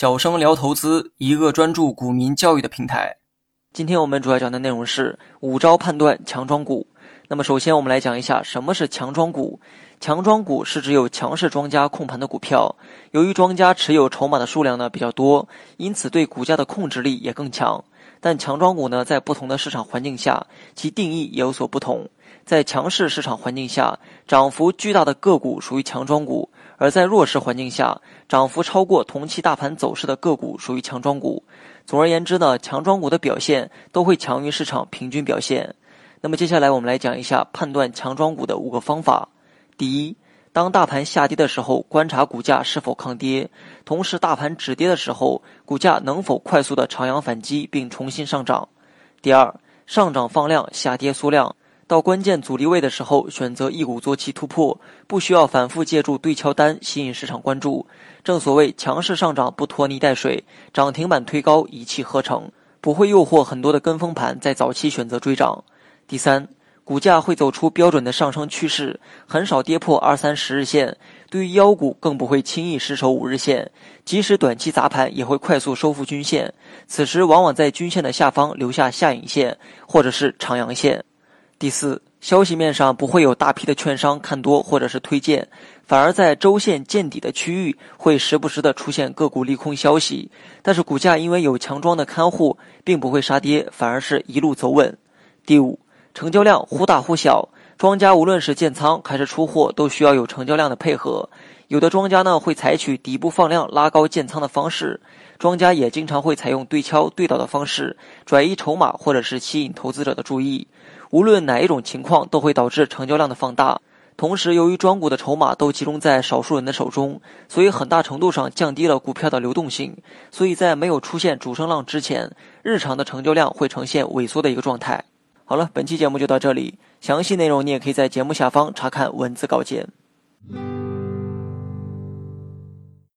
小生聊投资，一个专注股民教育的平台。今天我们主要讲的内容是五招判断强庄股。那么，首先我们来讲一下什么是强庄股。强庄股是指有强势庄家控盘的股票，由于庄家持有筹码的数量呢比较多，因此对股价的控制力也更强。但强庄股呢，在不同的市场环境下，其定义也有所不同。在强势市场环境下，涨幅巨大的个股属于强庄股；而在弱势环境下，涨幅超过同期大盘走势的个股属于强庄股。总而言之呢，强庄股的表现都会强于市场平均表现。那么接下来我们来讲一下判断强庄股的五个方法。第一，当大盘下跌的时候，观察股价是否抗跌；同时，大盘止跌的时候，股价能否快速的长阳反击并重新上涨。第二，上涨放量，下跌缩量。到关键阻力位的时候，选择一鼓作气突破，不需要反复借助对敲单吸引市场关注。正所谓强势上涨不拖泥带水，涨停板推高一气呵成，不会诱惑很多的跟风盘在早期选择追涨。第三，股价会走出标准的上升趋势，很少跌破二三十日线。对于妖股，更不会轻易失守五日线，即使短期砸盘，也会快速收复均线。此时往往在均线的下方留下下影线，或者是长阳线。第四，消息面上不会有大批的券商看多或者是推荐，反而在周线见底的区域会时不时的出现个股利空消息，但是股价因为有强庄的看护，并不会杀跌，反而是一路走稳。第五，成交量忽大忽小，庄家无论是建仓还是出货，都需要有成交量的配合。有的庄家呢会采取底部放量拉高建仓的方式，庄家也经常会采用对敲对倒的方式转移筹码，或者是吸引投资者的注意。无论哪一种情况，都会导致成交量的放大。同时，由于庄股的筹码都集中在少数人的手中，所以很大程度上降低了股票的流动性。所以在没有出现主升浪之前，日常的成交量会呈现萎缩的一个状态。好了，本期节目就到这里，详细内容你也可以在节目下方查看文字稿件。